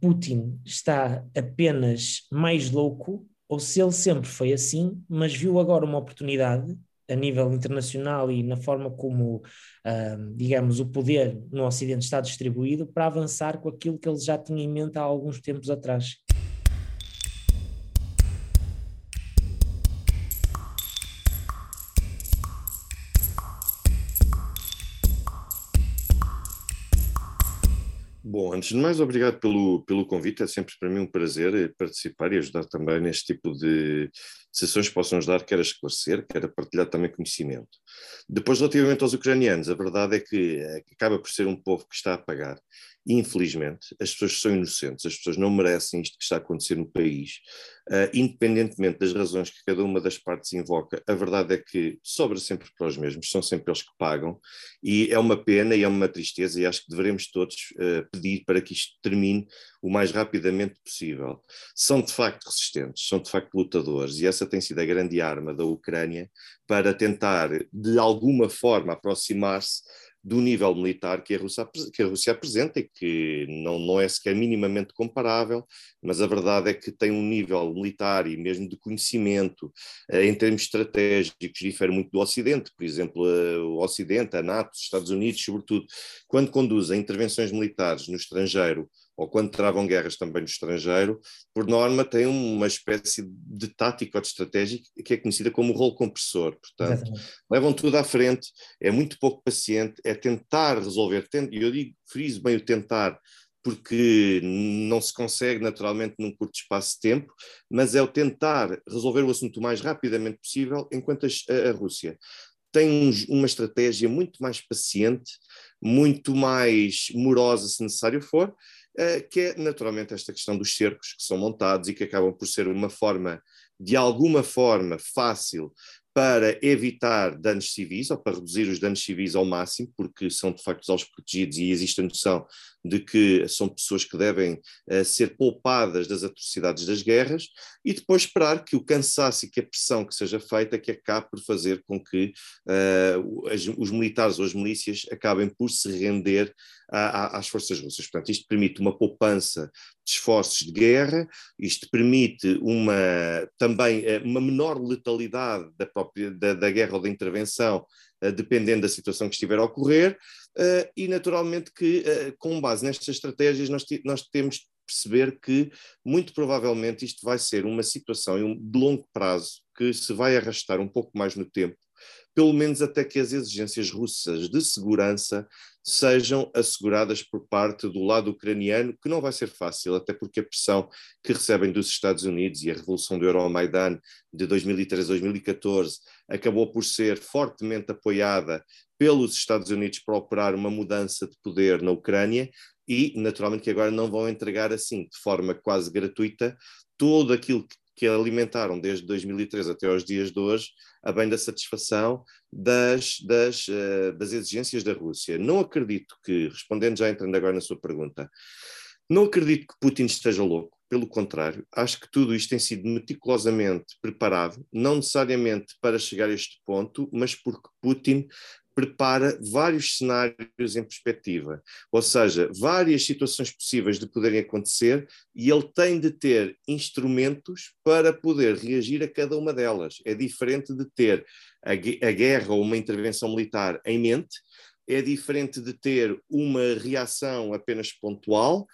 Putin está apenas mais louco ou se ele sempre foi assim, mas viu agora uma oportunidade a nível internacional e na forma como, uh, digamos, o poder no Ocidente está distribuído para avançar com aquilo que ele já tinha em mente há alguns tempos atrás. Antes de mais, obrigado pelo, pelo convite. É sempre para mim um prazer participar e ajudar também neste tipo de sessões que possam ajudar, quer a esclarecer, quer a partilhar também conhecimento. Depois, relativamente aos ucranianos, a verdade é que acaba por ser um povo que está a pagar infelizmente, as pessoas são inocentes, as pessoas não merecem isto que está a acontecer no país, uh, independentemente das razões que cada uma das partes invoca, a verdade é que sobra sempre para os mesmos, são sempre eles que pagam, e é uma pena e é uma tristeza, e acho que devemos todos uh, pedir para que isto termine o mais rapidamente possível. São de facto resistentes, são de facto lutadores, e essa tem sido a grande arma da Ucrânia para tentar, de alguma forma, aproximar-se do nível militar que a Rússia, que a Rússia apresenta e que não, não é sequer minimamente comparável, mas a verdade é que tem um nível militar e mesmo de conhecimento eh, em termos estratégicos difere muito do Ocidente, por exemplo, eh, o Ocidente, a NATO, os Estados Unidos, sobretudo, quando conduzem intervenções militares no estrangeiro ou quando travam guerras também no estrangeiro, por norma têm uma espécie de tática ou de estratégia que é conhecida como rolo compressor. Portanto, Exatamente. levam tudo à frente, é muito pouco paciente, é tentar resolver, e eu digo, friso bem o tentar, porque não se consegue naturalmente num curto espaço de tempo, mas é o tentar resolver o assunto o mais rapidamente possível, enquanto a, a Rússia tem um, uma estratégia muito mais paciente, muito mais morosa, se necessário for, que é naturalmente esta questão dos cercos que são montados e que acabam por ser uma forma, de alguma forma, fácil para evitar danos civis ou para reduzir os danos civis ao máximo, porque são de facto os protegidos e existe a noção de que são pessoas que devem uh, ser poupadas das atrocidades das guerras, e depois esperar que o cansaço e que a pressão que seja feita que acabe por fazer com que uh, as, os militares ou as milícias acabem por se render a, a, às forças russas. Portanto, isto permite uma poupança de esforços de guerra, isto permite uma, também eh, uma menor letalidade da, própria, da, da guerra ou da intervenção, dependendo da situação que estiver a ocorrer, uh, e naturalmente que, uh, com base nestas estratégias, nós, nós temos perceber que, muito provavelmente, isto vai ser uma situação de longo prazo que se vai arrastar um pouco mais no tempo, pelo menos até que as exigências russas de segurança sejam asseguradas por parte do lado ucraniano, que não vai ser fácil, até porque a pressão que recebem dos Estados Unidos e a revolução do Euromaidan de 2013-2014 acabou por ser fortemente apoiada pelos Estados Unidos para operar uma mudança de poder na Ucrânia e, naturalmente, que agora não vão entregar assim, de forma quase gratuita, todo aquilo que que alimentaram desde 2003 até aos dias de hoje, a bem da satisfação das, das, uh, das exigências da Rússia. Não acredito que, respondendo já entrando agora na sua pergunta, não acredito que Putin esteja louco, pelo contrário, acho que tudo isto tem sido meticulosamente preparado, não necessariamente para chegar a este ponto, mas porque Putin prepara vários cenários em perspectiva, ou seja, várias situações possíveis de poderem acontecer e ele tem de ter instrumentos para poder reagir a cada uma delas. É diferente de ter a, a guerra ou uma intervenção militar em mente, é diferente de ter uma reação apenas pontual.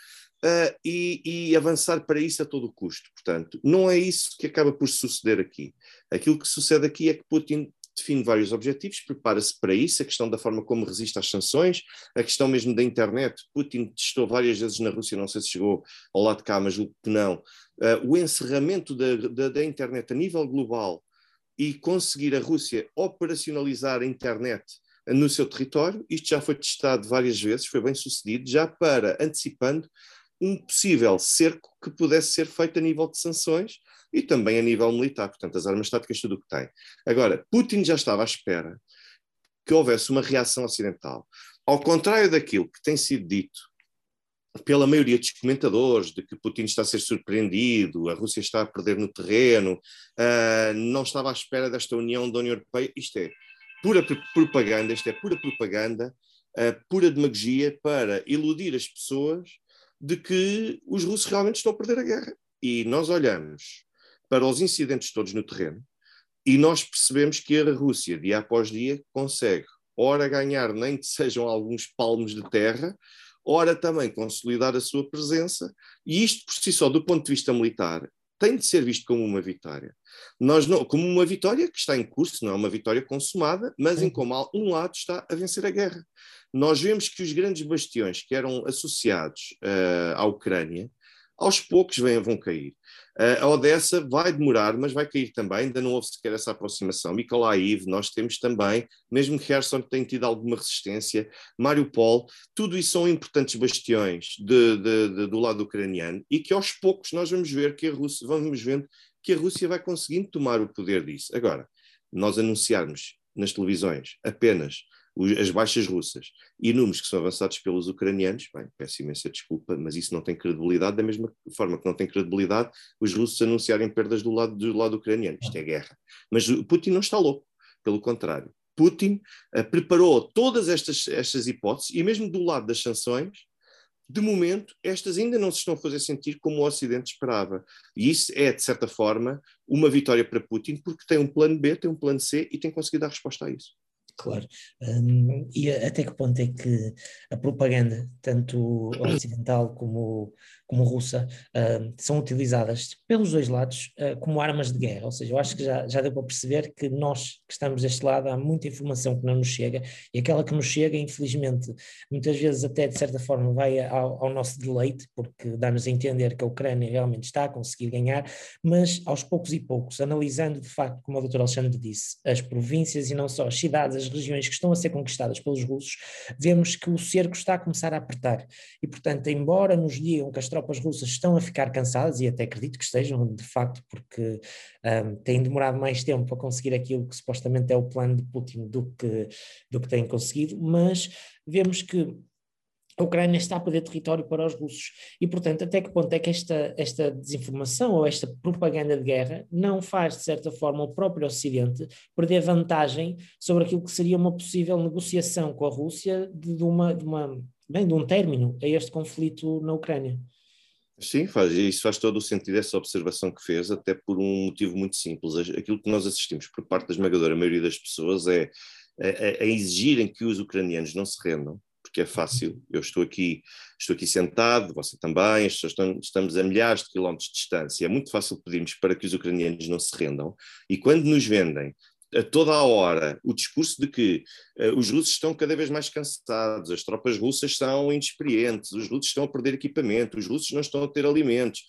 Uh, e, e, avançar para isso a todo custo. Portanto, não é isso que acaba por suceder aqui. Aquilo que sucede aqui é que Putin define vários objetivos, prepara-se para isso, a questão da forma como resiste às sanções, a questão mesmo da internet. Putin testou várias vezes na Rússia, não sei se chegou ao lado de cá, mas julgo que não. Uh, o encerramento da, da, da internet a nível global e conseguir a Rússia operacionalizar a internet no seu território, isto já foi testado várias vezes, foi bem sucedido, já para antecipando um possível cerco que pudesse ser feito a nível de sanções e também a nível militar. Portanto, as armas táticas, tudo o que tem. Agora, Putin já estava à espera que houvesse uma reação ocidental. Ao contrário daquilo que tem sido dito pela maioria dos comentadores, de que Putin está a ser surpreendido, a Rússia está a perder no terreno, uh, não estava à espera desta união da União Europeia, isto é pura propaganda, isto é pura propaganda, uh, pura demagogia para iludir as pessoas de que os russos realmente estão a perder a guerra. E nós olhamos para os incidentes todos no terreno e nós percebemos que a Rússia, dia após dia, consegue, ora ganhar nem que sejam alguns palmos de terra, ora também consolidar a sua presença, e isto por si só, do ponto de vista militar, tem de ser visto como uma vitória. Nós não, como uma vitória que está em curso, não é uma vitória consumada, mas em como um lado está a vencer a guerra. Nós vemos que os grandes bastiões que eram associados uh, à Ucrânia, aos poucos vêm, vão cair. Uh, a Odessa vai demorar, mas vai cair também, ainda não houve sequer essa aproximação. Mykolaiv, nós temos também, mesmo que Kherson tenha tido alguma resistência, Mariupol, tudo isso são importantes bastiões de, de, de, do lado ucraniano e que aos poucos nós vamos ver que a Rússia, vamos vendo que a Rússia vai conseguindo tomar o poder disso. Agora, nós anunciarmos nas televisões apenas as baixas russas e números que são avançados pelos ucranianos, bem, peço imensa desculpa, mas isso não tem credibilidade, da mesma forma que não tem credibilidade os russos anunciarem perdas do lado, do lado ucraniano. Isto é guerra. Mas Putin não está louco, pelo contrário. Putin uh, preparou todas estas, estas hipóteses e mesmo do lado das sanções, de momento, estas ainda não se estão a fazer sentir como o Ocidente esperava. E isso é, de certa forma, uma vitória para Putin, porque tem um plano B, tem um plano C e tem conseguido dar resposta a isso. Claro. Um, e até que ponto é que a propaganda, tanto ocidental como, como russa, uh, são utilizadas pelos dois lados uh, como armas de guerra? Ou seja, eu acho que já, já deu para perceber que nós que estamos deste lado há muita informação que não nos chega e aquela que nos chega, infelizmente, muitas vezes até de certa forma vai ao, ao nosso deleite, porque dá-nos a entender que a Ucrânia realmente está a conseguir ganhar, mas aos poucos e poucos, analisando de facto, como o Dr. Alexandre disse, as províncias e não só as cidades, as regiões que estão a ser conquistadas pelos russos, vemos que o cerco está a começar a apertar. E, portanto, embora nos digam que as tropas russas estão a ficar cansadas, e até acredito que estejam, de facto, porque um, têm demorado mais tempo a conseguir aquilo que supostamente é o plano de Putin do que, do que têm conseguido, mas vemos que a Ucrânia está a perder território para os russos. E, portanto, até que ponto é que esta, esta desinformação ou esta propaganda de guerra não faz, de certa forma, o próprio Ocidente perder vantagem sobre aquilo que seria uma possível negociação com a Rússia de, de uma, de, uma, bem, de um término a este conflito na Ucrânia? Sim, faz, isso faz todo o sentido, essa observação que fez, até por um motivo muito simples. Aquilo que nós assistimos por parte da esmagadora maioria das pessoas é a, a exigirem que os ucranianos não se rendam, porque é fácil. Eu estou aqui, estou aqui sentado, você também, estão, estamos a milhares de quilómetros de distância. É muito fácil pedirmos para que os ucranianos não se rendam. E quando nos vendem a toda a hora o discurso de que uh, os russos estão cada vez mais cansados, as tropas russas são inexperientes, os russos estão a perder equipamento, os russos não estão a ter alimentos,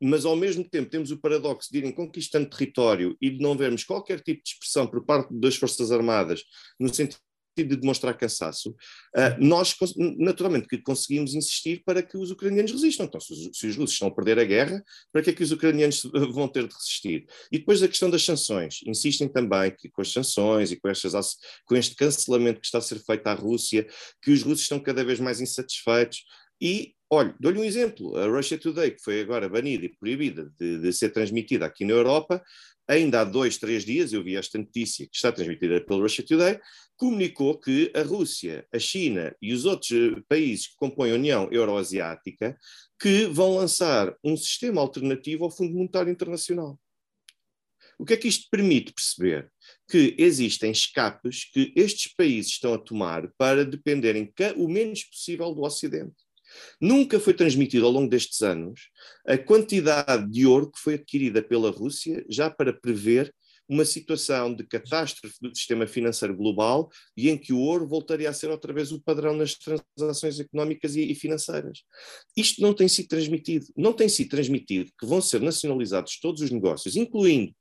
mas ao mesmo tempo temos o paradoxo de irem conquistando território e de não vermos qualquer tipo de expressão por parte das Forças Armadas no sentido de demonstrar cansaço, uh, nós naturalmente que conseguimos insistir para que os ucranianos resistam. Então, se os, se os, russos estão a perder a guerra, para que é que os ucranianos vão ter de resistir? E depois a questão das sanções. Insistem também que com as sanções e com, estas, com este cancelamento que está a ser feito à Rússia, que os russos estão cada vez mais insatisfeitos. E, olha, dou-lhe um exemplo. A Russia Today, que foi agora banida e proibida de, de ser transmitida aqui na Europa, ainda há dois, três dias, eu vi esta notícia que está transmitida pelo Russia Today, comunicou que a Rússia, a China e os outros eh, países que compõem a União Euroasiática que vão lançar um sistema alternativo ao Fundo Monetário Internacional. O que é que isto permite perceber? Que existem escapes que estes países estão a tomar para dependerem o menos possível do Ocidente. Nunca foi transmitido ao longo destes anos a quantidade de ouro que foi adquirida pela Rússia já para prever uma situação de catástrofe do sistema financeiro global e em que o ouro voltaria a ser outra vez o padrão nas transações económicas e, financeiras. Isto não tem sido transmitido. Não tem sido transmitido que vão ser nacionalizados todos os negócios, incluindo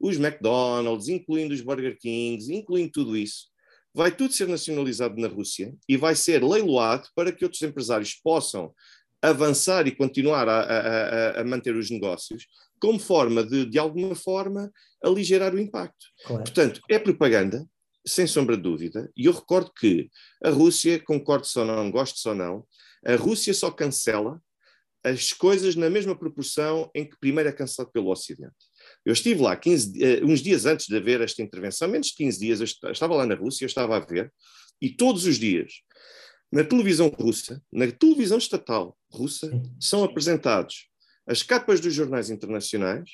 os McDonald's, incluindo os Burger Kings, incluindo tudo isso, vai tudo ser nacionalizado na Rússia e vai ser leiloado para que outros empresários possam avançar e continuar a, a, a manter os negócios, como forma de, de alguma forma, aligerar o impacto. Claro. Portanto, é propaganda, sem sombra de dúvida, e eu recordo que a Rússia, concordo-se ou não, gosto-se ou não, a Rússia só cancela as coisas na mesma proporção em que primeiro é cancelado pelo Ocidente. Eu estive lá 15, uh, uns dias antes de haver esta intervenção, menos de 15 dias, eu estava lá na Rússia, eu estava a ver, e todos os dias Na televisão russa, na televisão estatal russa, são apresentados as capas dos jornais internacionais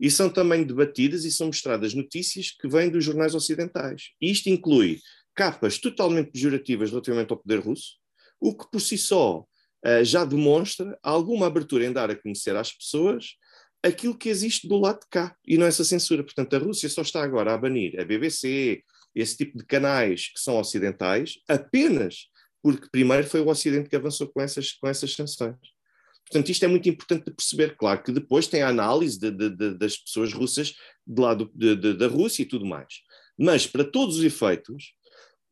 e são também debatidas e são mostradas notícias que vêm dos jornais ocidentais. E isto inclui capas totalmente pejorativas relativamente ao poder russo, o que por si só uh, já demonstra alguma abertura em dar a conhecer às pessoas aquilo que existe do lado de cá e não essa censura. Portanto, a Rússia só está agora a banir a BBC, esse tipo de canais que são ocidentais, apenas porque primeiro foi o Ocidente que avançou com essas, com essas sanções. Portanto, isto é muito importante de perceber. Claro que depois tem a análise de, de, de, das pessoas russas de lado da Rússia e tudo mais. Mas, para todos os efeitos,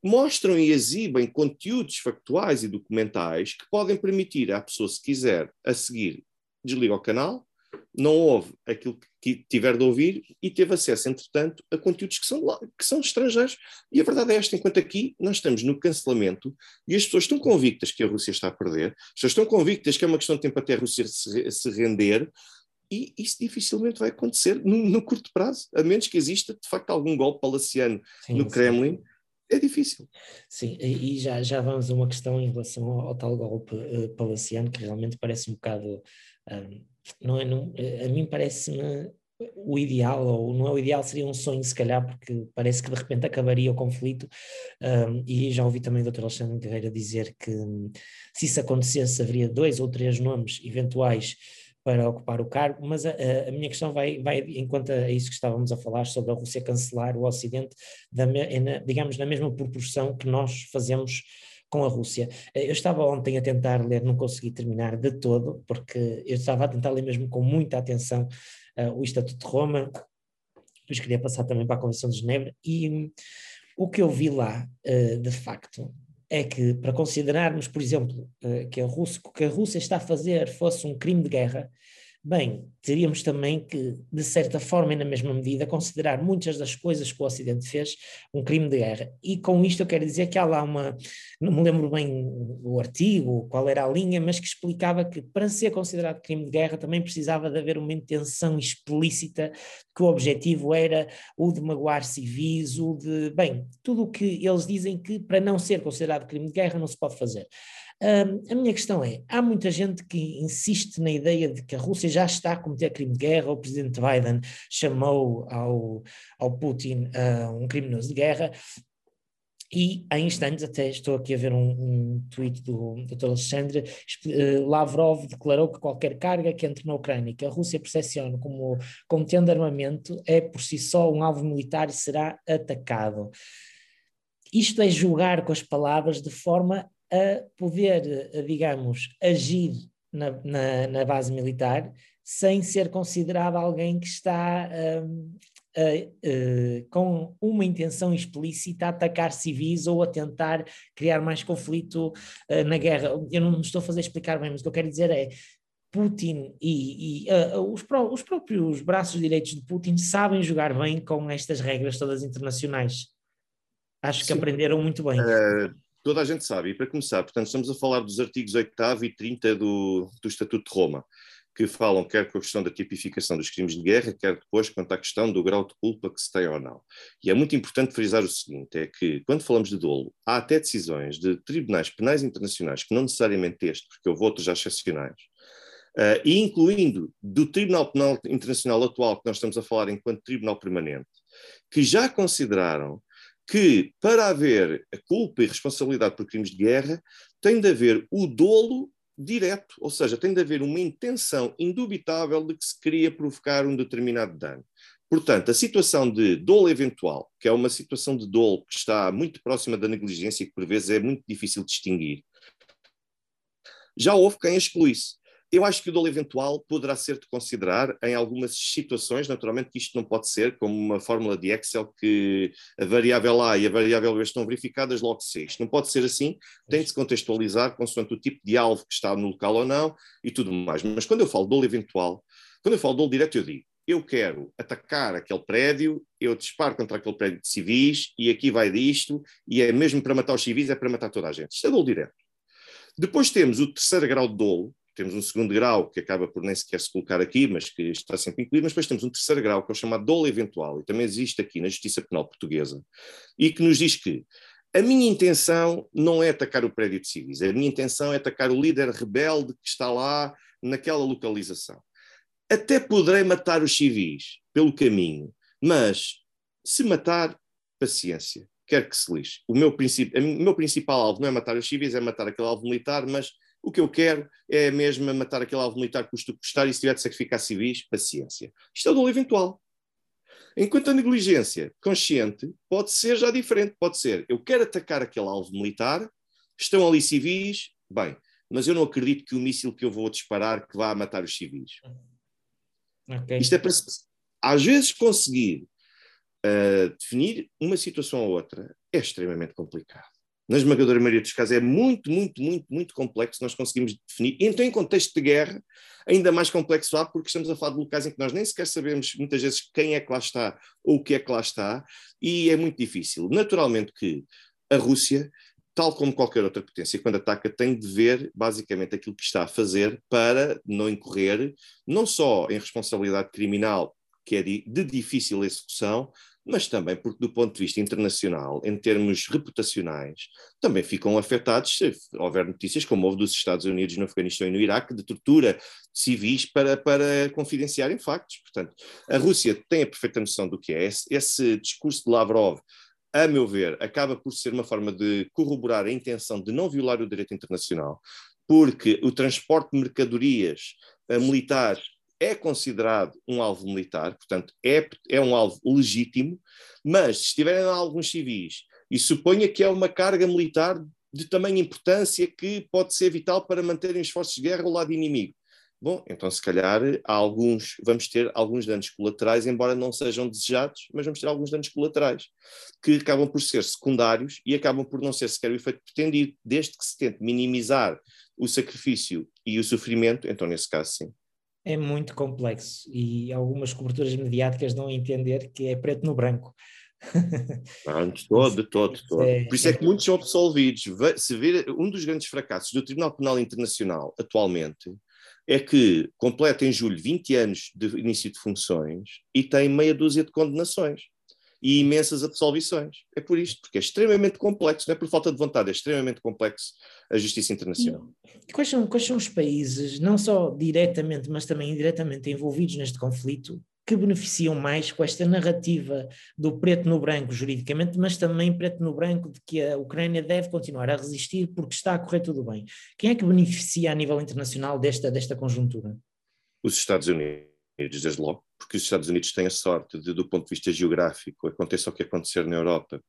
mostram e exibem conteúdos factuais e documentais que podem permitir à pessoa, se quiser, a seguir, desliga o canal, não ouve aquilo que tiver de ouvir e teve acesso, entretanto, a conteúdos que são, que são estrangeiros. E a verdade é esta: enquanto aqui nós estamos no cancelamento e as pessoas estão convictas que a Rússia está a perder, as pessoas estão convictas que é uma questão de tempo até a Rússia se, se render, e isso dificilmente vai acontecer no, no, curto prazo, a menos que exista de facto algum golpe palaciano sim, no Kremlin. Sim. É difícil. Sim, e já, já vamos a uma questão em relação ao, ao tal golpe uh, palaciano que realmente parece um bocado. Um, não é, não, a mim parece-me o ideal, ou não é o ideal, seria um sonho se calhar, porque parece que de repente acabaria o conflito, um, e já ouvi também o Dr. Alexandre Guerreira dizer que um, se isso acontecesse haveria dois ou três nomes eventuais para ocupar o cargo, mas a, a, minha questão vai, vai enquanto a isso que estávamos a falar sobre a Rússia cancelar o Ocidente, da, na, digamos, na mesma proporção que nós fazemos com a Rússia. Eu estava ontem a tentar ler, não consegui terminar de todo, porque eu estava a tentar ler mesmo com muita atenção uh, o Estatuto de Roma, depois queria passar também para a Convenção de Genebra, e um, o que eu vi lá, uh, de facto, é que para considerarmos, por exemplo, que, a Rússia, que a Rússia está a fazer fosse um crime de guerra, Bem, teríamos também que, de certa forma e na mesma medida, considerar muitas das coisas que o Ocidente fez um crime de guerra. E com isto eu quero dizer que há lá uma, não me lembro bem o artigo, qual era a linha, mas que explicava que para ser considerado crime de guerra também precisava de haver uma intenção explícita, que o objetivo era o de magoar civis, o de, bem, tudo o que eles dizem que para não ser considerado crime de guerra não se pode fazer a minha questão é: há muita gente que insiste na ideia de que a Rússia já está a cometer crime de guerra. O presidente Biden chamou ao, ao Putin uh, um criminoso de guerra. E há instantes, até estou aqui a ver um, um tweet do Dr. Alexandre, uh, Lavrov declarou que qualquer carga que entre na Ucrânia e que a Rússia percepcione como contendo armamento é por si só um alvo militar e será atacado. Isto é julgar com as palavras de forma a poder, eh, digamos, agir na, na, na base militar sem ser considerado alguém que está um, a, com uma intenção explícita a atacar civis ou a tentar criar mais conflito uh, na guerra. Eu não estou a fazer explicar bem, mas o que eu quero dizer é Putin e, e os, pró os, próprios braços direitos de Putin sabem jogar bem com estas regras todas internacionais. Acho Sim. que aprenderam muito bem. Toda a gente sabe. E para começar, portanto, estamos a falar dos artigos 8 e 30 do, do Estatuto de Roma, que falam quer com a questão da tipificação dos crimes de guerra, quer depois quanto à questão do grau de culpa que se tem ou não. E é muito importante frisar o seguinte: é que quando falamos de dolo, há até decisões de tribunais penais internacionais, que não necessariamente este, porque houve outros já excepcionais, uh, e incluindo do Tribunal Penal Internacional atual, que nós estamos a falar enquanto Tribunal Permanente, que já consideraram que para haver a culpa e responsabilidade por crimes de guerra tem de haver o dolo direto, ou seja, tem de haver uma intenção indubitável de que se queria provocar um determinado dano. Portanto, a situação de dolo eventual, que é uma situação de dolo que está muito próxima da negligência e que por vezes é muito difícil distinguir, já houve quem excluísse. Eu acho que o dolo eventual poderá ser de considerar em algumas situações, naturalmente que isto não pode ser como uma fórmula de Excel que a variável A e a variável B estão verificadas logo C. Isto não pode ser assim, tem de se contextualizar consoante o tipo de alvo que está no local ou não e tudo mais. Mas quando eu falo dolo eventual, quando eu falo dolo direto, eu digo, eu quero atacar aquele prédio, eu disparo contra aquele prédio de civis e aqui vai disto, e é mesmo para matar os civis, é para matar toda a gente. Isto é dolo direto. Depois temos o terceiro grau de dolo, temos um segundo grau que acaba por nem sequer se colocar aqui, mas que está sempre incluído, mas depois temos um terceiro grau que é o chamado dolo eventual, e também existe aqui na Justiça Penal Portuguesa, e que nos diz que A minha intenção não é atacar o prédio de civis, a minha intenção é atacar o líder rebelde que está lá naquela localização. Até poderei matar os civis pelo caminho, mas se matar, paciência, quer que se lixe. O meu, o meu principal alvo não é matar os civis, é matar aquele alvo militar, mas o que eu quero é mesmo matar aquele alvo militar custo que custar e se tiver de sacrificar civis, paciência. Isto é o dolo eventual. Enquanto a negligência consciente pode ser já diferente, pode ser eu quero atacar aquele alvo militar, estão ali civis, bem, mas eu não acredito que o míssil que eu vou disparar que vá matar os civis. Okay. Isto é para às vezes conseguir uh, definir uma situação ou outra é extremamente complicado. Na esmagadora maioria dos casos é muito, muito, muito, muito complexo nós conseguimos definir. Então, em contexto de guerra, ainda mais complexo há, porque estamos a falar de locais em que nós nem sequer sabemos muitas vezes quem é que lá está ou o que é que lá está, e é muito difícil. Naturalmente que a Rússia, tal como qualquer outra potência, quando ataca, tem de ver basicamente aquilo que está a fazer para não incorrer não só em responsabilidade criminal, que é de, de difícil execução, mas também porque, do ponto de vista internacional, em termos reputacionais, também ficam afetados se houver notícias, como houve dos Estados Unidos no Afeganistão e no Iraque, de tortura de civis para, para confidenciarem factos. Portanto, a Rússia tem a perfeita noção do que é. Esse, esse discurso de Lavrov, a meu ver, acaba por ser uma forma de corroborar a intenção de não violar o direito internacional, porque o transporte de mercadorias uh, militares é considerado um alvo militar, portanto, é, é um alvo legítimo, mas se estiverem alguns civis e suponha que é uma carga militar de tamanha importância que pode ser vital para manterem os esforços de guerra ao lado inimigo. Bom, então se calhar alguns, vamos ter alguns danos colaterais, embora não sejam desejados, mas vamos ter alguns danos colaterais, que acabam por ser secundários e acabam por não ser sequer o efeito pretendido, desde que se tente minimizar o sacrifício e o sofrimento, então nesse caso sim é muito complexo e algumas coberturas mediáticas dão a entender que é preto no branco. Não, de todo, de todo, de todo. É, Por isso é, que muitos são absolvidos. Se vir um dos grandes fracassos do Tribunal Penal Internacional atualmente é que completa em julho 20 anos de início de funções e tem meia dúzia de condenações e imensas absolvições. É por isto, porque é extremamente complexo, não é por falta de vontade, é extremamente complexo a justiça internacional. E quais são, quais são os países, não só diretamente, mas também indiretamente envolvidos neste conflito, que beneficiam mais com esta narrativa do preto no branco juridicamente, mas também preto no branco de que a Ucrânia deve continuar a resistir porque está a correr tudo bem. Quem é que beneficia a nível internacional desta, desta conjuntura? Os Estados Unidos desde logo, porque os Estados Unidos têm a sorte de, do ponto de vista geográfico, aconteça o que acontecer na Europa,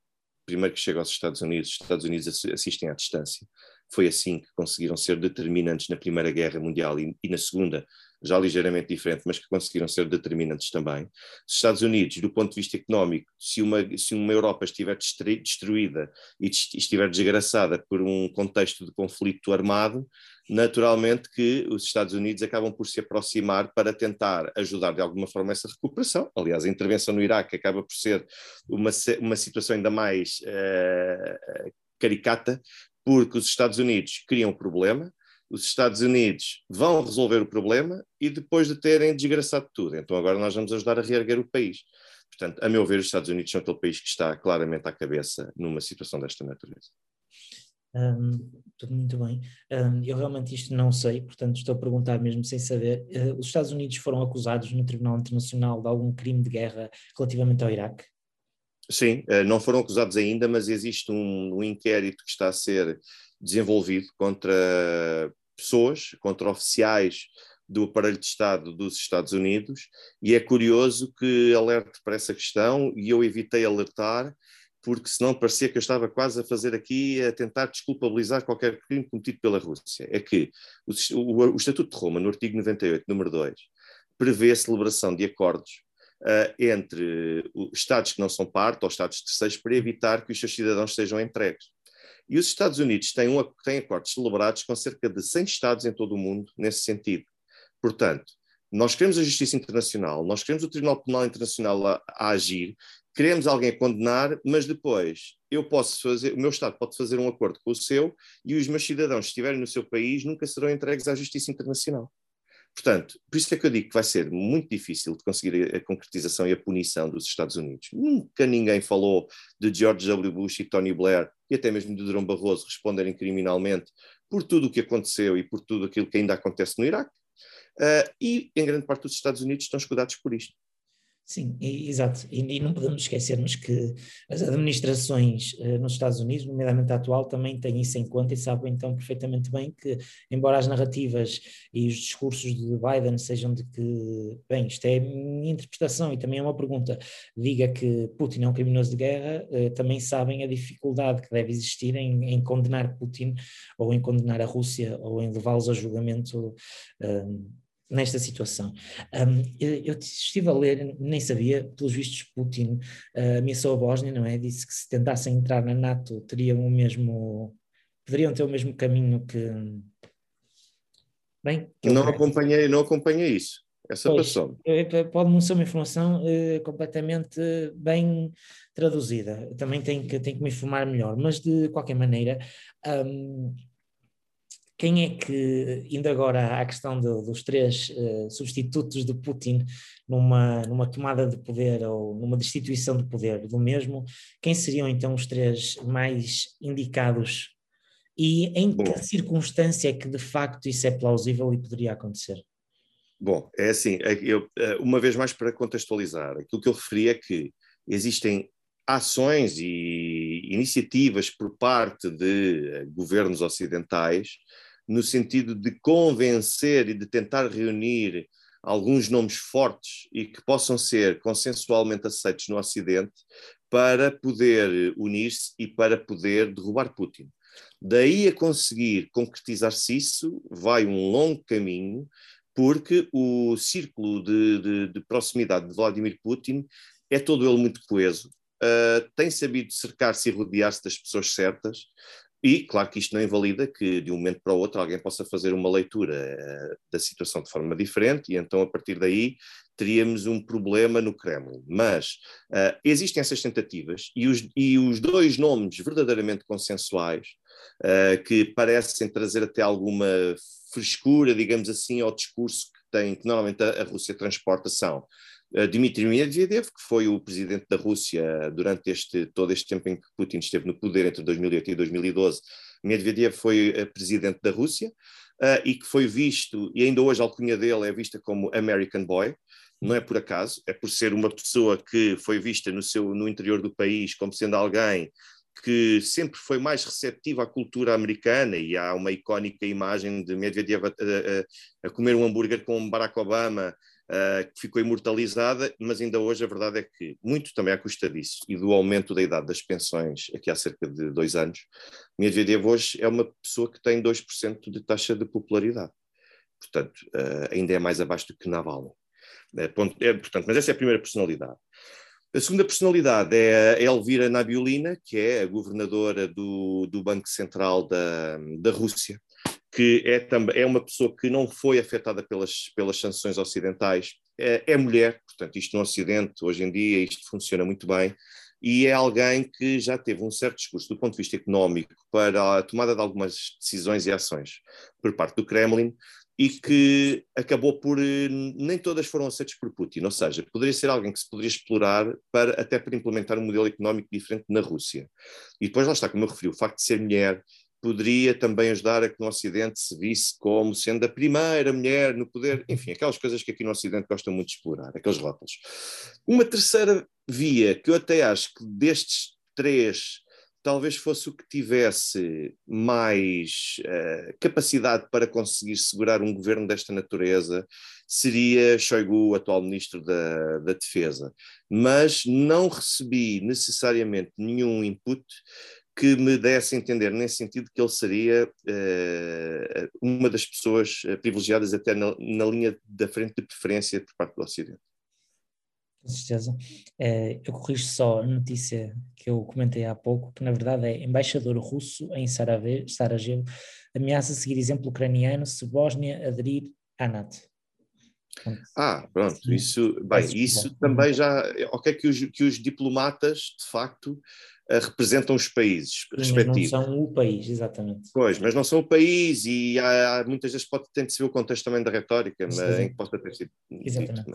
primeiro que chega aos Estados Unidos, os Estados Unidos assistem à distância. Foi assim que conseguiram ser determinantes na Primeira Guerra Mundial e, e na Segunda, já ligeiramente diferente, mas que conseguiram ser determinantes também. Os Estados Unidos, do ponto de vista económico, se uma, se uma Europa estiver destruída e estiver desgraçada por um contexto de conflito armado, naturalmente que os Estados Unidos acabam por se aproximar para tentar ajudar de alguma forma essa recuperação. Aliás, a intervenção no Iraque acaba por ser uma, uma situação ainda mais uh, caricata, porque os Estados Unidos criam um problema, os Estados Unidos vão resolver o problema e depois de terem desgraçado tudo. Então agora nós vamos ajudar a reerguer o país. Portanto, a meu ver, os Estados Unidos são aquele país que está claramente à cabeça numa situação desta natureza. Um, tudo muito bem. Um, eu realmente isto não sei, portanto estou a perguntar mesmo sem saber. Uh, os Estados Unidos foram acusados no Tribunal Internacional de algum crime de guerra relativamente ao Iraque? Sim, uh, não foram acusados ainda, mas existe um, um inquérito que está a ser desenvolvido contra pessoas, contra oficiais do aparelho de Estado dos Estados Unidos, e é curioso que alerte para essa questão, e eu evitei alertar, porque senão parecia que eu estava quase a fazer aqui, a tentar desculpabilizar qualquer crime cometido pela Rússia. É que o, o, o Estatuto de Roma, no artigo 98, número 2, prevê a celebração de acordos uh, entre Estados que não são parte ou Estados terceiros para evitar que os seus cidadãos sejam entregues. E os Estados Unidos têm, um, têm acordos celebrados com cerca de 100 Estados em todo o mundo nesse sentido. Portanto, nós queremos a justiça internacional, nós queremos o Tribunal Penal Internacional a, a agir queremos alguém a condenar, mas depois eu posso fazer, o meu Estado pode fazer um acordo com o seu e os meus cidadãos, se estiverem no seu país, nunca serão entregues à justiça internacional. Portanto, por isso é que eu digo que vai ser muito difícil de conseguir a concretização e a punição dos Estados Unidos. Nunca ninguém falou de George W. Bush e Tony Blair e até mesmo de Durão Barroso responderem criminalmente por tudo o que aconteceu e por tudo aquilo que ainda acontece no Iraque. Uh, e, em grande parte, os Estados Unidos estão escudados por isto. Sim, exato. E, e, não podemos esquecermos que as administrações uh, nos Estados Unidos, nomeadamente a atual, também têm isso em conta e sabem então perfeitamente bem que, embora as narrativas e os discursos de Biden sejam de que, bem, isto é minha interpretação e também é uma pergunta, diga que Putin é um criminoso de guerra, uh, também sabem a dificuldade que deve existir em, em, condenar Putin ou em condenar a Rússia ou em levá-los a julgamento. Uh, nesta situação. Um, eu, eu, estive a ler, nem sabia, pelos vistos, Putin uh, ameaçou a Bósnia, não é? Disse que se tentassem entrar na NATO teriam o mesmo, poderiam ter o mesmo caminho que. Bem, que não acompanhei, não acompanhei isso. Essa pois, passou. Pode não ser uma informação uh, completamente bem traduzida. Também tenho que, tenho que me informar melhor, mas de qualquer maneira. Um, quem é que, indo agora à questão do, dos três uh, substitutos de Putin numa, numa tomada de poder ou numa destituição de poder do mesmo, quem seriam então os três mais indicados e em que circunstância é que de facto isso é plausível e poderia acontecer? Bom, é assim, é eu, eh, uma vez mais para contextualizar, aquilo que eu referi é que existem ações e iniciativas por parte de eh, governos ocidentais no sentido de convencer e de tentar reunir alguns nomes fortes e que possam ser consensualmente aceitos no Ocidente para poder unir-se e para poder derrubar Putin. Daí a conseguir concretizar-se isso, vai um longo caminho, porque o círculo de, de, de proximidade de Vladimir Putin é todo ele muito coeso, uh, tem sabido cercar-se e rodear-se das pessoas certas, e, claro que isto não invalida que de um momento para o outro alguém possa fazer uma leitura uh, da situação de forma diferente e então a partir daí teríamos um problema no Kremlin. Mas uh, existem essas tentativas e os, e os dois nomes verdadeiramente consensuais uh, que parecem trazer até alguma frescura, digamos assim, ao discurso que tem, que normalmente a, a Rússia transporta são Dmitry Medvedev, que foi o presidente da Rússia durante este, todo este tempo em que Putin esteve no poder, entre 2008 e 2012. Medvedev foi eh, presidente da Rússia uh, e que foi visto, e ainda hoje a alcunha dele é vista como American Boy, não é por acaso, é por ser uma pessoa que foi vista no, seu, no interior do país como sendo alguém que sempre foi mais receptiva à cultura americana e há uma icónica imagem de Medvedev a, a, a comer um hambúrguer com Barack Obama uh, que ficou imortalizada, mas ainda hoje a verdade é que, muito também à custa disso e do aumento da idade das pensões aqui há cerca de dois anos, Medvedev hoje é uma pessoa que tem 2% de taxa de popularidade. Portanto, uh, ainda é mais abaixo do que Navalny. É, ponto, é, portanto, mas essa é a primeira personalidade. A segunda personalidade é a Elvira Nabiulina, que é a governadora do, do Banco Central da, da Rússia, que é, também, é uma pessoa que não foi afetada pelas, pelas sanções ocidentais, é, é, mulher, portanto, isto no Ocidente, hoje em dia, isto funciona muito bem, e é alguém que já teve um certo discurso do ponto de vista económico para a tomada de algumas decisões e ações por parte do Kremlin, e que acabou por nem todas foram aceitas por Putin, ou seja, poderia ser alguém que se poderia explorar para até para implementar um modelo económico diferente na Rússia. E depois lá está, como eu referi, o facto de ser mulher poderia também ajudar a que no Ocidente se visse como sendo a primeira mulher no poder, enfim, aquelas coisas que aqui no Ocidente gostam muito de explorar, aqueles rótulos. Uma terceira via, que eu até acho que destes três talvez fosse o que tivesse mais uh, capacidade para conseguir segurar um governo desta natureza, seria Shoigu, atual ministro da, da Defesa. Mas não recebi necessariamente nenhum input que me desse a entender nesse sentido que ele seria uh, uma das pessoas eh, privilegiadas até na, na, linha da frente de preferência por parte do Ocidente. Com certeza. É, eu corrijo só a notícia que eu comentei há pouco, que na verdade é embaixador russo em Sarajevo ameaça seguir exemplo ucraniano se Bósnia aderir à NATO. Ah, pronto, isso, bem, isso também já, ok que os, que os diplomatas, de facto, representam os países respectivos. Mas não são o país, exatamente. Pois, mas não são o país e há, muitas vezes pode ter se ver o contexto também da retórica, mas, em que possa ter sido. Exatamente. Dito,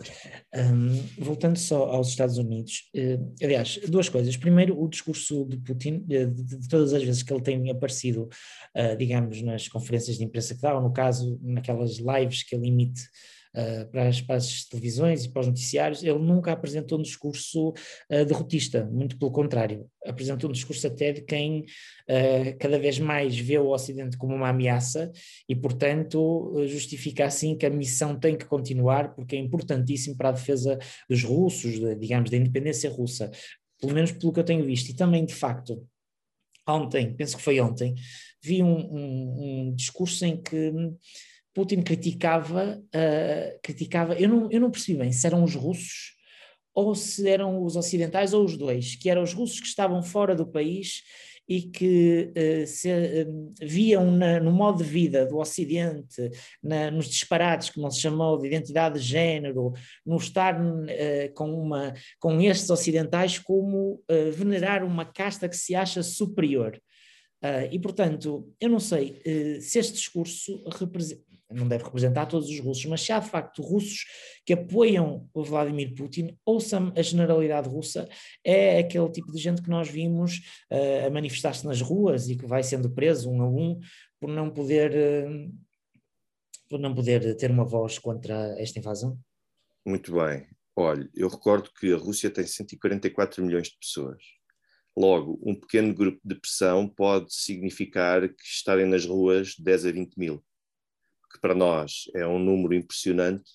mas... um, voltando só aos Estados Unidos, uh, aliás, duas coisas. Primeiro, o discurso de Putin, de, de, de todas as vezes que ele tem aparecido, uh, digamos, nas conferências de imprensa que dá, ou no caso, naquelas lives que ele emite para, as, para, as, televisões e para os noticiários, ele nunca apresentou um discurso uh, derrotista, muito pelo contrário, apresentou um discurso até de quem uh, cada vez mais vê o Ocidente como uma ameaça e, portanto, justifica assim que a missão tem que continuar, porque é importantíssimo para a defesa dos russos, de, digamos, da independência russa, pelo menos pelo que eu tenho visto, e também, de facto, ontem, penso que foi ontem, vi um, um, um discurso em que Putin criticava, uh, criticava eu, não, eu não percebi bem se eram os russos ou se eram os ocidentais ou os dois, que eram os russos que estavam fora do país e que uh, se uh, viam na, no modo de vida do Ocidente, na, nos disparates, como se chamou, de identidade de género, no estar uh, com, uma, com estes ocidentais como venerar uma casta que se acha superior. e, portanto, eu não sei se este discurso representa não deve representar todos os russos, mas se há de facto russos que apoiam o Vladimir Putin, ouçam a generalidade russa, é aquele tipo de gente que nós vimos uh, a manifestar-se nas ruas e que vai sendo preso um a um por não poder, uh, por não poder ter uma voz contra esta invasão? Muito bem. Olha, eu recordo que a Rússia tem 144 milhões de pessoas. Logo, um pequeno grupo de pressão pode significar que estarem nas ruas 10 a 20 mil que para nós é um número impressionante,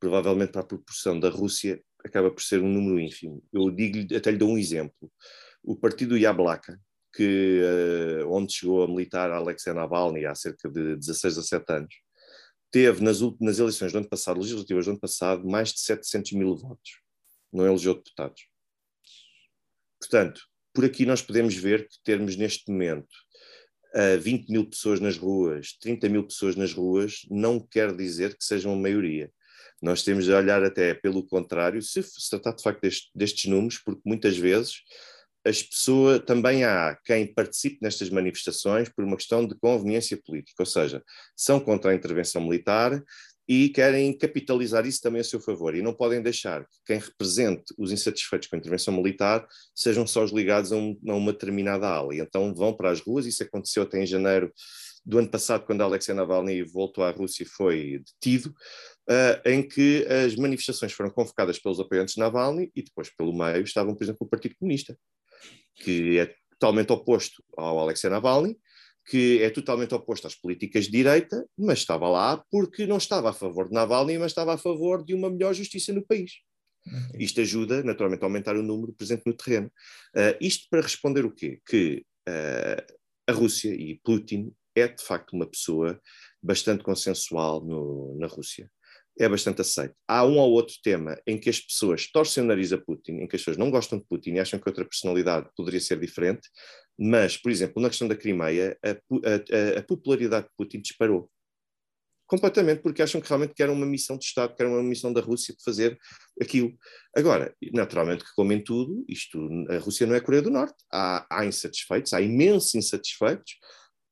provavelmente para a proporção da Rússia acaba por ser um número ínfimo. Eu digo até lhe dou um exemplo. O partido Yablaka, que, uh, onde chegou a militar Alexei Navalny há cerca de 16 a 7 anos, teve nas, nas eleições do ano passado, legislativas do ano passado, mais de 700 mil votos. Não elegeu deputados. Portanto, por aqui nós podemos ver que termos neste momento uh, 20 mil pessoas nas ruas, 30 mil pessoas nas ruas, não quer dizer que sejam a maioria. Nós temos de olhar até pelo contrário, se se tratar de facto deste, destes números, porque muitas vezes as pessoas, também há quem participe nestas manifestações por uma questão de conveniência política, ou seja, são contra a intervenção militar e querem capitalizar isso também a seu favor e não podem deixar que quem represente os insatisfeitos com a intervenção militar sejam só os ligados a, um, a uma determinada ala. E então vão para as ruas, isso aconteceu até em janeiro do ano passado, quando Alexei Navalny voltou à Rússia e foi detido, uh, em que as manifestações foram convocadas pelos apoiantes de Navalny e depois pelo meio estavam, por exemplo, o Partido Comunista, que é totalmente oposto ao Alexei Navalny, que é totalmente oposto às políticas de direita, mas estava lá porque não estava a favor de Navalny, mas estava a favor de uma melhor justiça no país. Okay. Isto ajuda, naturalmente, a aumentar o número presente no terreno. Uh, isto para responder o quê? Que uh, a Rússia e Putin é, de facto, uma pessoa bastante consensual no, na Rússia é bastante aceito. Há um ou outro tema em que as pessoas torcem o nariz a Putin, em que as pessoas não gostam de Putin e acham que outra personalidade poderia ser diferente, mas, por exemplo, na questão da Crimeia, a, a, a popularidade de Putin disparou. Completamente, porque acham que realmente querem uma missão de Estado, querem uma missão da Rússia de fazer aquilo. Agora, naturalmente que, como em tudo, isto, a Rússia não é a Coreia do Norte. Há, há insatisfeitos, há imensos insatisfeitos,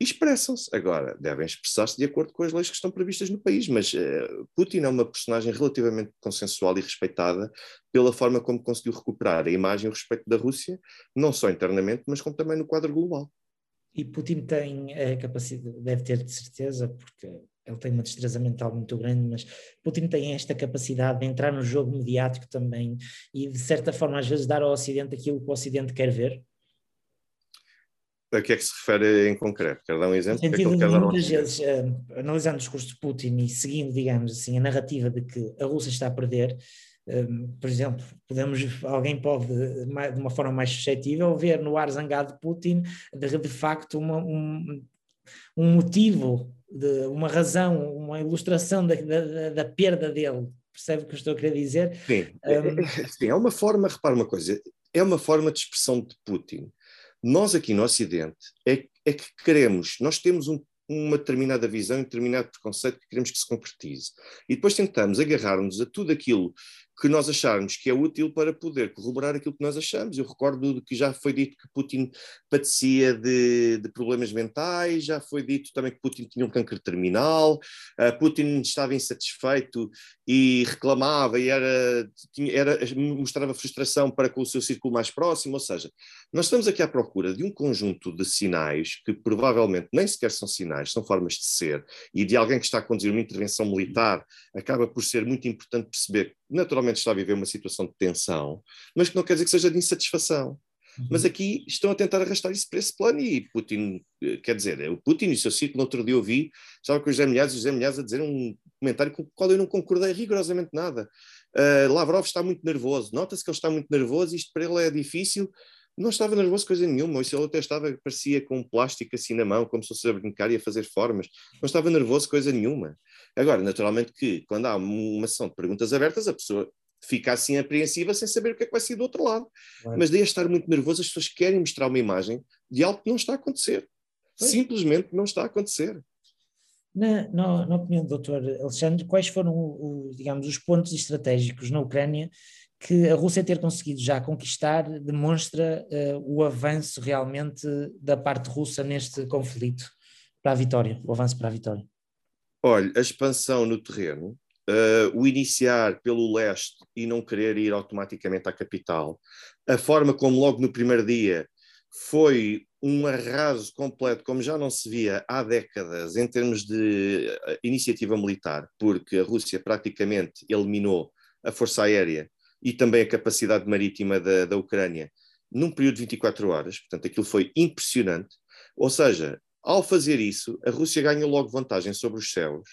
expressam-se. Agora, devem expressar-se de acordo com as leis que estão previstas no país, mas uh, Putin é uma personagem relativamente consensual e respeitada pela forma como conseguiu recuperar a imagem e o respeito da Rússia, não só internamente, mas como também no quadro global. E Putin tem a capacidade, deve ter de certeza, porque ele tem uma destreza mental muito grande, mas Putin tem esta capacidade de entrar no jogo mediático também e, de certa forma, às vezes dar ao Ocidente aquilo que o Ocidente quer ver. A que é que se refere em concreto? Quer dar um exemplo? No sentido que é que muitas vezes, uh, analisando o discurso de Putin e seguindo, digamos assim, a narrativa de que a Rússia está a perder, um, por exemplo, podemos, alguém pode, de uma forma mais suscetível, ver no ar zangado de Putin, de, de facto, uma, um, um motivo, de, uma razão, uma ilustração da, da, da perda dele. Percebe o que eu estou a querer dizer? Sim, um, sim, é uma forma, repara uma coisa, é uma forma de expressão de Putin nós aqui no Ocidente é, é que queremos, nós temos um, uma determinada visão, um determinado preconceito que queremos que se concretize. E depois tentamos agarrar-nos a tudo aquilo que nós acharmos que é útil para poder corroborar aquilo que nós achamos. Eu recordo que já foi dito que Putin padecia de, de problemas mentais, já foi dito também que Putin tinha um câncer terminal, uh, Putin estava insatisfeito e reclamava e era, tinha, era, mostrava frustração para com o seu círculo mais próximo, ou seja, nós estamos aqui à procura de um conjunto de sinais que provavelmente nem sequer são sinais, são formas de ser, e de alguém que está a conduzir uma intervenção militar acaba por ser muito importante perceber que naturalmente está a viver uma situação de tensão, mas que não quer dizer que seja de insatisfação. Uhum. Mas aqui estão a tentar arrastar isso para esse plano e Putin, eh, quer dizer, o Putin e o seu círculo, no outro dia eu vi, estava com o José Milhares, o José Milhares a dizer um comentário com o qual eu não concordei rigorosamente nada. Uh, Lavrov está muito nervoso, nota-se que ele está muito nervoso, isto para ele é difícil, não estava nervoso coisa nenhuma, isso ele até estava, parecia com um plástico assim na mão, como se fosse a brincar e a fazer formas, não estava nervoso coisa nenhuma. Agora, naturalmente que quando há uma sessão de perguntas abertas, a pessoa fica assim apreensiva sem saber o que é que vai ser do outro lado. Mas daí a estar muito nervoso, as pessoas querem mostrar uma imagem de algo que não está a acontecer. Simplesmente não está a acontecer. Na, na, na opinião do Dr. Alexandre, quais foram, o, digamos, os pontos estratégicos na Ucrânia que a Rússia ter conseguido já conquistar demonstra uh, o avanço realmente da parte russa neste conflito para a vitória, o avanço para a vitória? Olha, a expansão no terreno, uh, o iniciar pelo leste e não querer ir automaticamente à capital, a forma como logo no primeiro dia foi um arraso completo, como já não se via há décadas em termos de uh, iniciativa militar, porque a Rússia praticamente eliminou a força aérea e também a capacidade marítima da, da Ucrânia num período de 24 horas, portanto aquilo foi impressionante. Ou seja, ao fazer isso, a Rússia ganhou logo vantagem sobre os céus,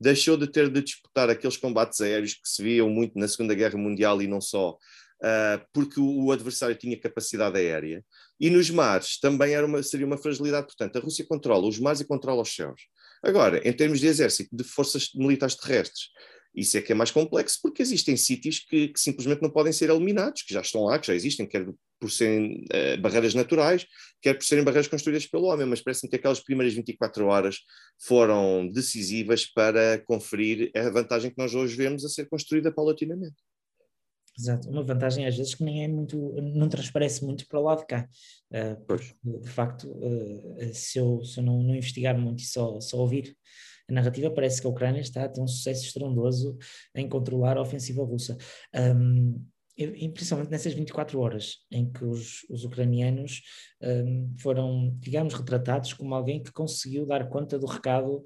deixou de ter de disputar aqueles combates aéreos que se viam muito na Segunda Guerra Mundial e não só, uh, porque o, adversário tinha capacidade aérea, e nos mares também era uma, seria uma fragilidade. Portanto, a Rússia controla os mares e controla os céus. Agora, em termos de exército, de forças militares terrestres, isso é que é mais complexo porque existem sítios que, que, simplesmente não podem ser eliminados, que já estão lá, que já existem, quer por serem uh, barreiras naturais, quer por serem barreiras construídas pelo homem, mas parece-me que aquelas primeiras 24 horas foram decisivas para conferir a vantagem que nós hoje vemos a ser construída paulatinamente. Exato, uma vantagem às vezes que nem é muito, não transparece muito para o lado de cá. Uh, pois. De facto, uh, se eu, se eu não, não investigar muito e só, só ouvir a narrativa parece que a Ucrânia está a ter um sucesso estrondoso em controlar a ofensiva russa. Um, e, principalmente nessas 24 horas em que os, os ucranianos um, foram, digamos, retratados como alguém que conseguiu dar conta do recado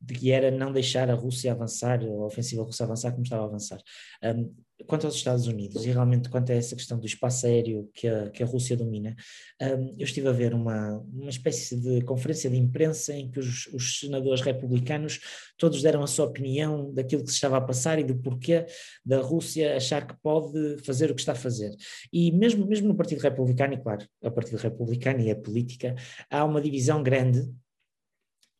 de que era não deixar a Rússia avançar, a ofensiva russa avançar como estava a avançar. Um, quanto aos Estados Unidos e realmente quanto a essa questão do espaço aéreo que a, que a Rússia domina, um, eu estive a ver uma, uma espécie de conferência de imprensa em que os, os, senadores republicanos todos deram a sua opinião daquilo que se estava a passar e do porquê da Rússia achar que pode fazer o que está a fazer. E mesmo, mesmo no Partido Republicano, e claro, o Partido Republicano e a política, há uma divisão grande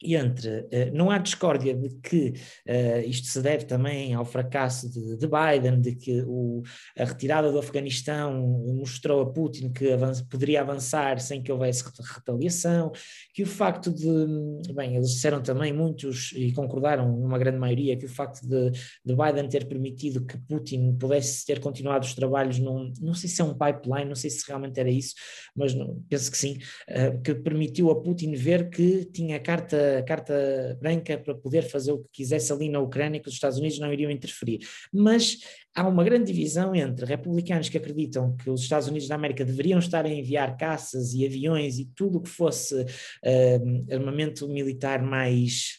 entre, eh, não há discórdia de que uh, isto se deve também ao fracasso de, de Biden, de que o, a retirada do Afeganistão mostrou a Putin que poderia avançar sem que houvesse retaliação, que o facto de, bem, eles disseram também muitos e concordaram, uma grande maioria, que o facto de, de Biden ter permitido que Putin pudesse ter continuado os trabalhos num, não sei se é um pipeline, não sei se realmente era isso, mas não, penso que sim, uh, que permitiu a Putin ver que tinha carta carta branca para poder fazer o que quisesse ali na Ucrânia, que os Estados Unidos não iriam interferir. Mas há uma grande divisão entre republicanos que acreditam que os Estados Unidos da América deveriam estar a enviar caças e aviões e tudo o que fosse uh, armamento militar mais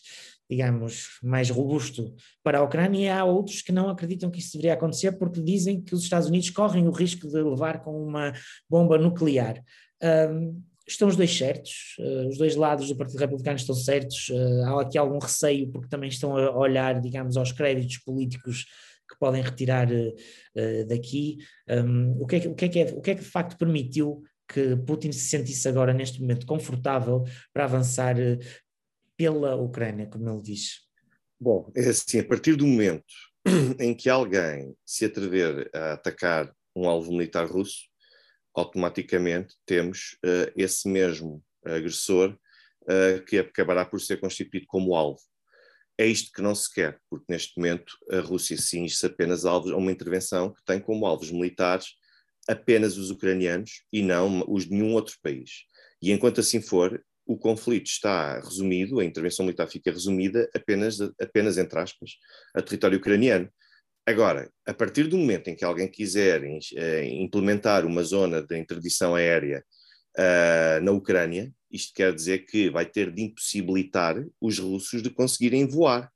digamos, mais robusto para a Ucrânia, e há outros que não acreditam que isso deveria acontecer porque dizem que os Estados Unidos correm o risco de levar com uma bomba nuclear. Um, estão os dois certos, uh, os dois lados do Partido Republicano estão certos, uh, há aqui algum receio porque também estão a olhar, digamos, aos créditos políticos que podem retirar uh, daqui. Um, o, que é, o, que é que é, o que é que de facto permitiu que Putin se sentisse agora neste momento confortável para avançar pela Ucrânia, como ele diz? Bom, é assim, a partir do momento em que alguém se atrever a atacar um alvo militar russo, automaticamente temos uh, esse mesmo agressor uh, que acabará por ser constituído como alvo. É isto que não se quer, porque neste momento a Rússia cinge-se apenas a, alvos, a uma intervenção que tem como alvos militares apenas os ucranianos e não os de nenhum outro país. E enquanto assim for, o conflito está resumido, a intervenção militar fica resumida apenas, apenas entre aspas, a território ucraniano. Agora, a partir do momento em que alguém quiser uh, implementar uma zona de interdição aérea uh, na Ucrânia, isto quer dizer que vai ter de impossibilitar os russos de conseguirem voar.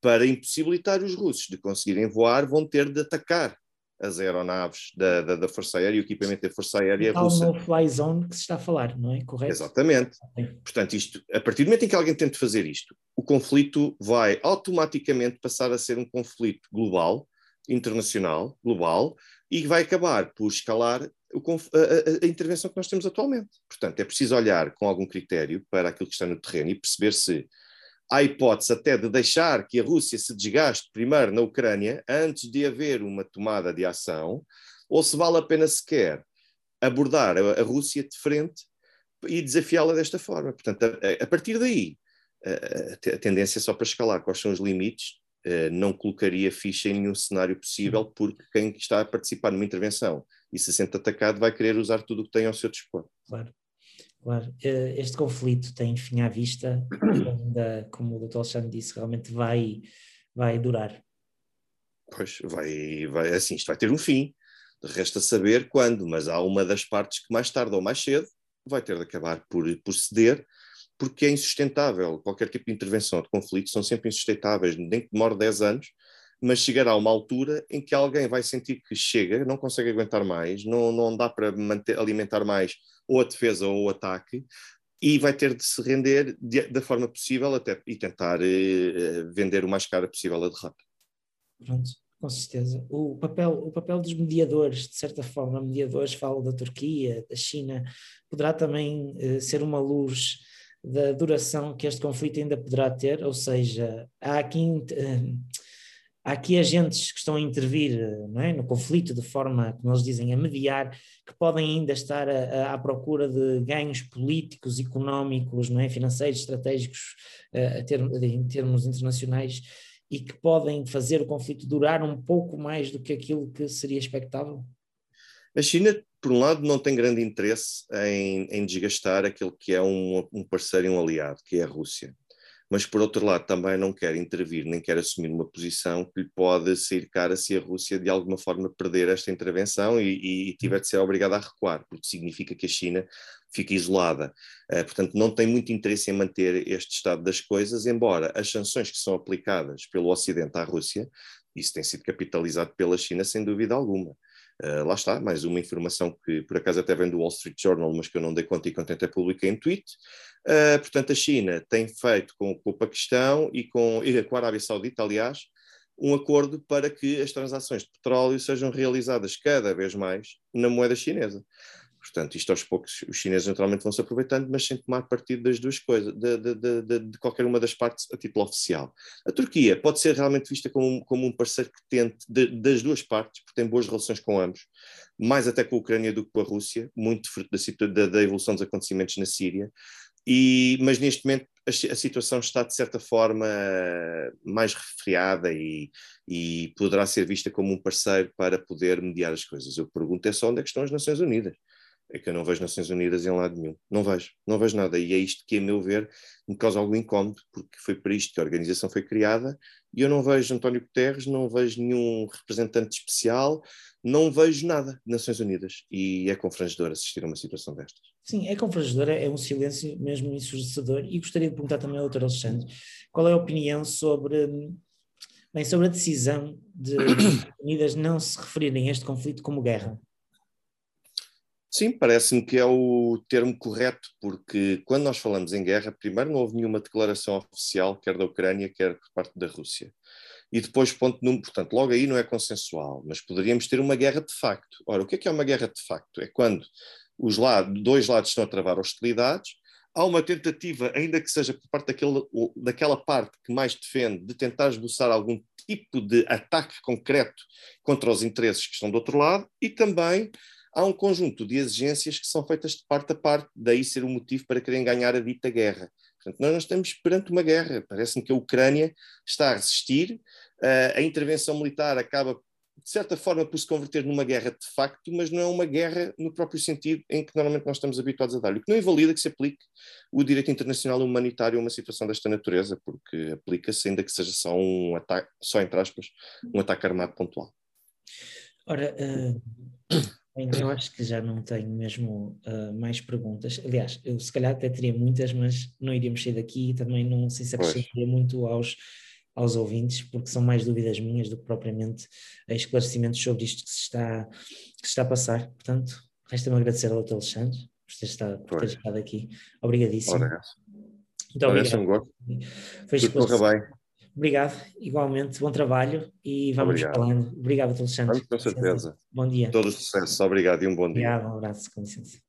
Para impossibilitar os russos de conseguirem voar, vão ter de atacar as aeronaves da, da, da Força Aérea e o equipamento da Força Aérea Tal russa. no fly zone que se está a falar, não é? Correto? Exatamente. Portanto, isto, a partir do momento em que alguém tente fazer isto, o conflito vai automaticamente passar a ser um conflito global, internacional, global, e vai acabar por escalar a, a, a, intervenção que nós temos atualmente. Portanto, é preciso olhar com algum critério para aquilo que está no terreno e perceber se há hipótese até de deixar que a Rússia se desgaste primeiro na Ucrânia, antes de haver uma tomada de ação, ou se vale a pena sequer abordar a, Rússia de frente e desafiá-la desta forma. Portanto, a, a partir daí, a, a, tendência é só para escalar quais são os limites, eh, não colocaria ficha em nenhum cenário possível, porque quem está a participar numa intervenção e se sente atacado vai querer usar tudo o que tem ao seu dispor. Claro. Claro, eh, este conflito tem fim à vista, ainda, como o Dr. Alexandre disse, realmente vai, vai durar. Pois, vai, vai, assim, isto vai ter um fim. Resta saber quando, mas há uma das partes que mais tarde ou mais cedo vai ter de acabar por, por ceder, porque é insustentável. Qualquer tipo de intervenção de conflito são sempre insustentáveis, nem que demore 10 anos, mas chegará uma altura em que alguém vai sentir que chega, não consegue aguentar mais, não, não dá para manter, alimentar mais ou a defesa ou o ataque, e vai ter de se render de, da forma possível até, e tentar eh, vender o mais caro possível a derrota. Pronto, com certeza. O papel, o papel dos mediadores, de certa forma, mediadores, falo da Turquia, da China, poderá também eh, ser uma luz da duração que este conflito ainda poderá ter, ou seja, há aqui eh, há aqui agentes que estão a intervir é, no conflito de forma, como eles dizem, a mediar, que podem ainda estar a, a, à procura de ganhos políticos, económicos, é, financeiros, estratégicos a ter, em termos internacionais e que podem fazer o conflito durar um pouco mais do que aquilo que seria expectável? A China, por um lado, não tem grande interesse em, em desgastar aquele que é um, um parceiro e um aliado, que é a Rússia mas por outro lado também não quer intervir nem quer assumir uma posição que lhe pode sair cara se a Rússia de alguma forma perder esta intervenção e, e tiver de ser obrigada a recuar, porque significa que a China fica isolada. Uh, portanto, não tem muito interesse em manter este estado das coisas, embora as sanções que são aplicadas pelo Ocidente à Rússia, isso tem sido capitalizado pela China sem dúvida alguma. Uh, lá está, mais uma informação que por acaso até vem do Wall Street Journal, mas que eu não dei conta e que até publiquei em tweet. Uh, portanto, a China tem feito com, com, o Paquistão e com, e com a Arábia Saudita, aliás, um acordo para que as transações de petróleo sejam realizadas cada vez mais na moeda chinesa. Portanto, isto aos poucos os chineses naturalmente vão se aproveitando, mas sem tomar partido das duas coisas, de, de, de, de, qualquer uma das partes a título oficial. A Turquia pode ser realmente vista como como um parceiro que tente, das duas partes, porque tem boas relações com ambos, mais até com a Ucrânia do que com a Rússia, muito fruto da, da evolução dos acontecimentos na Síria. E, mas neste momento a, a, situação está de certa forma mais refriada e, e poderá ser vista como um parceiro para poder mediar as coisas. Eu pergunto é só onde é que estão as Nações Unidas é que eu não vejo Nações Unidas em lado nenhum. Não vejo, não vejo nada. E é isto que, a meu ver, me causa algum incómodo, porque foi para isto que a organização foi criada e eu não vejo António Guterres, não vejo nenhum representante especial, não vejo nada de Nações Unidas. E é confrangedor assistir a uma situação destas. Sim, é confrangedor, é um silêncio mesmo ensurdecedor. E gostaria de perguntar também ao Dr. Alexandre qual é a opinião sobre. Bem, sobre a decisão de Nações Unidas não se referirem a este conflito como guerra. Sim, parece-me que é o termo correto, porque quando nós falamos em guerra, primeiro não houve nenhuma declaração oficial, quer da Ucrânia, quer por parte da Rússia. E depois, ponto número, portanto, logo aí não é consensual, mas poderíamos ter uma guerra de facto. Ora, o que é que é uma guerra de facto? É quando os lados, dois lados estão a travar hostilidades, há uma tentativa, ainda que seja por parte daquele, daquela parte que mais defende, de tentar esboçar algum tipo de ataque concreto contra os interesses que estão do outro lado, e também há um conjunto de exigências que são feitas de parte a parte, daí ser o motivo para querem ganhar a dita guerra. Portanto, nós não estamos perante uma guerra. Parece-me que a Ucrânia está a resistir, a intervenção militar acaba, de certa forma, por se converter numa guerra de facto, mas não é uma guerra no próprio sentido em que normalmente nós estamos habituados a dar. O que não invalida que se aplique o direito internacional humanitário a uma situação desta natureza, porque aplica-se, ainda que seja só um ataque, só entre aspas, um ataque armado pontual. Ora, uh, eu acho que já não tenho mesmo uh, mais perguntas. Aliás, eu se calhar até teria muitas, mas não iríamos sair daqui e também não sei se acrescentaria muito aos, aos ouvintes, porque são mais dúvidas minhas do que propriamente esclarecimentos sobre isto que se está, que se está a passar. Portanto, resta-me agradecer ao Dr. Alexandre por ter estado, por ter estado aqui. Obrigadíssimo. Obrigado. Muito obrigado. Foi Tudo bem. Obrigado, igualmente, bom trabalho e vamos Obrigado. falando. Obrigado, Alexandre. Com certeza. Bom dia. Todos os sucessos, obrigado e um bom Obrigado, dia. Obrigado, um abraço, com licença.